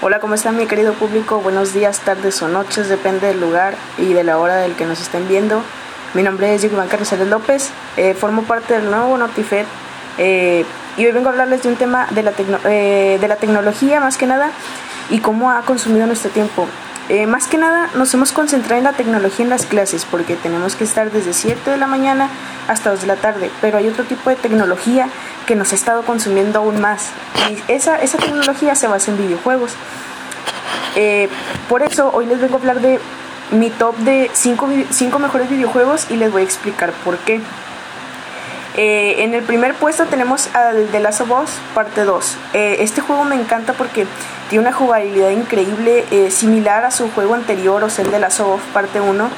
Hola, ¿cómo están mi querido público? Buenos días, tardes o noches, depende del lugar y de la hora del que nos estén viendo. Mi nombre es Iván Carlos López, eh, formo parte del nuevo Notifed eh, y hoy vengo a hablarles de un tema de la, eh, de la tecnología más que nada y cómo ha consumido nuestro tiempo. Eh, más que nada nos hemos concentrado en la tecnología en las clases porque tenemos que estar desde 7 de la mañana hasta 2 de la tarde, pero hay otro tipo de tecnología que nos ha estado consumiendo aún más y esa, esa tecnología se basa en videojuegos. Eh, por eso hoy les vengo a hablar de mi top de 5 cinco, mejores videojuegos y les voy a explicar por qué. Eh, en el primer puesto tenemos al The Last of Us parte 2. este juego me encanta porque tiene una jugabilidad increíble, eh, similar a su juego anterior, o sea, el de la Soft parte 1.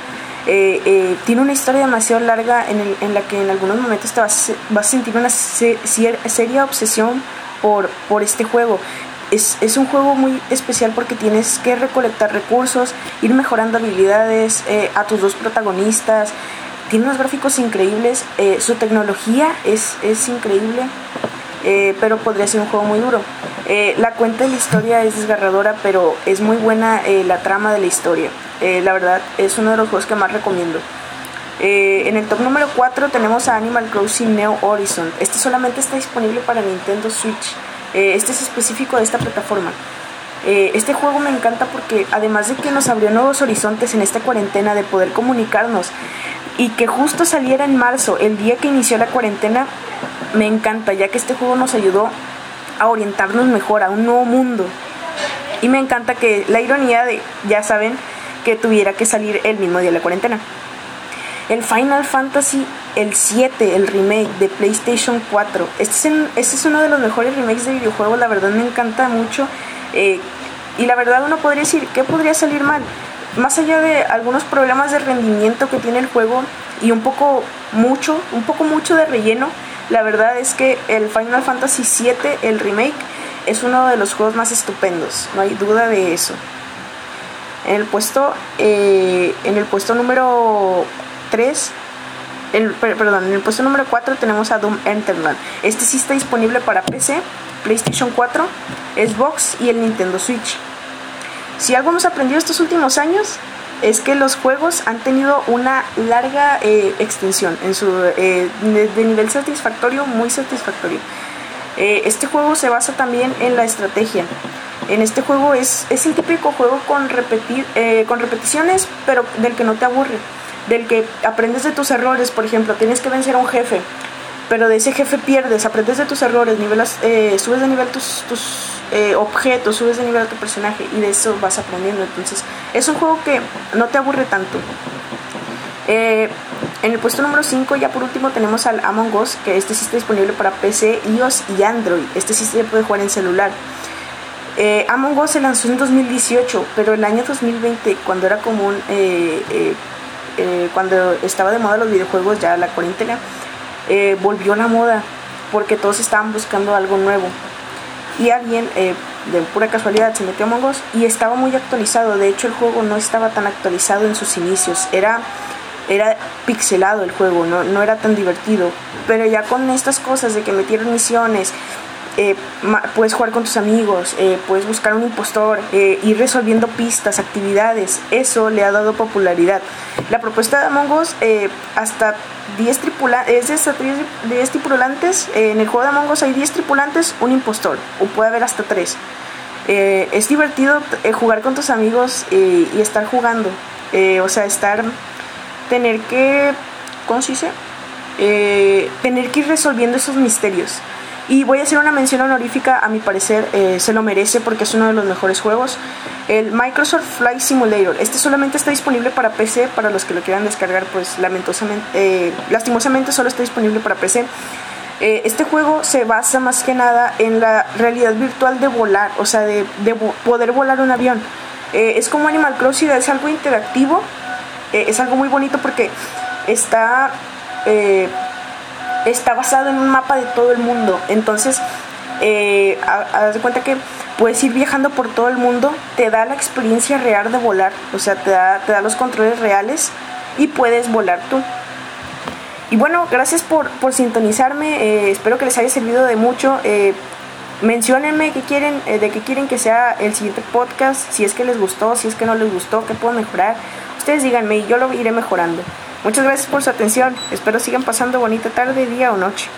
Eh, eh, tiene una historia demasiado larga en, la que en algunos momentos te vas, a sentir una seria obsesión por, por este juego. Es, es, un juego muy especial porque tienes que recolectar recursos, ir mejorando habilidades a tus dos protagonistas. Tiene unos gráficos increíbles, su tecnología es, es increíble, pero podría ser un juego muy duro. Eh, la cuenta de la historia es desgarradora, pero es muy buena eh, la trama de la historia. Eh, la verdad, es uno de los juegos que más recomiendo. en el top número 4 tenemos a Animal Crossing Neo Horizon. Este solamente está disponible para Nintendo Switch. este es específico de esta plataforma. Este juego me encanta porque además de que nos abrió nuevos horizontes en esta cuarentena de poder comunicarnos y que justo saliera en marzo, el día que inició la cuarentena, me encanta ya que este juego nos ayudó a orientarnos mejor a un nuevo mundo. Y me encanta que la ironía de, ya saben, que tuviera que salir el mismo día de la cuarentena. El Final Fantasy el 7, el remake de PlayStation 4. Este es, este es uno de los mejores remakes de videojuegos, la verdad me encanta mucho. Eh, y la verdad uno podría decir, ¿qué podría salir mal? Más allá de algunos problemas de rendimiento que tiene el juego y un poco mucho, un poco mucho de relleno, la verdad es que el Final Fantasy VII, el remake, es uno de los juegos más estupendos, no hay duda de eso. En el puesto, eh, en el puesto número 3, perdón, en el puesto número 4 tenemos a Doom Eternal. Este sí está disponible para PC, PlayStation 4, Xbox y el Nintendo Switch. Si algo hemos aprendido estos últimos años es que los juegos han tenido una larga eh, extensión en su eh, de, nivel satisfactorio muy satisfactorio eh, este juego se basa también en la estrategia en este juego es, es el típico juego con repetir con repeticiones pero del que no te aburre del que aprendes de tus errores por ejemplo tienes que vencer a un jefe pero de ese jefe pierdes aprendes de tus errores nivelas, subes de nivel tus, tus eh, objetos, subes de nivel a tu personaje y de eso vas aprendiendo. Entonces, es un juego que no te aburre tanto. Eh, en el puesto número 5, ya por último, tenemos al Among Us, que este sí está disponible para PC, iOS y Android. Este sí se puede jugar en celular. Eh, Among Us se lanzó en 2018, pero el año 2020, cuando era común, cuando estaba de moda los videojuegos, ya la cuarentena, volvió a la moda, porque todos estaban buscando algo nuevo y alguien eh, de pura casualidad se metió a Among y estaba muy actualizado. De hecho, el juego no estaba tan actualizado en sus inicios. Era, era pixelado el juego, no, no era tan divertido. Pero ya con estas cosas de que metieron misiones, eh, puedes jugar con tus amigos, eh, puedes buscar un impostor, eh, ir resolviendo pistas, actividades. Eso le ha dado popularidad. La propuesta de Among Us, hasta 10 tripulantes, es de 10 tripulantes. en el juego de Among Us hay 10 tripulantes, un impostor, o puede haber hasta 3. es divertido jugar con tus amigos y estar jugando. o sea, estar, tener que, ¿cómo se dice? tener que ir resolviendo esos misterios. Y voy a hacer una mención honorífica, a mi parecer eh, se lo merece porque es uno de los mejores juegos. El Microsoft Flight Simulator. Este solamente está disponible para PC, para los que lo quieran descargar, pues lamentosamente, eh, lastimosamente solo está disponible para PC. Eh, este juego se basa más que nada en la realidad virtual de volar, o sea, de, de poder volar un avión. es como Animal Crossing, es algo interactivo, es algo muy bonito porque está está basado en un mapa de todo el mundo. Entonces, eh, haz de cuenta que puedes ir viajando por todo el mundo, te da la experiencia real de volar, o sea, te da, te da los controles reales y puedes volar tú. Y bueno, gracias por, por sintonizarme, eh, espero que les haya servido de mucho. Eh, menciónenme quieren, eh, de qué quieren que sea el siguiente podcast, si es que les gustó, si es que no les gustó, qué puedo mejorar. Ustedes díganme y yo lo iré mejorando. Muchas gracias por su atención. Espero sigan pasando bonita tarde, día o noche.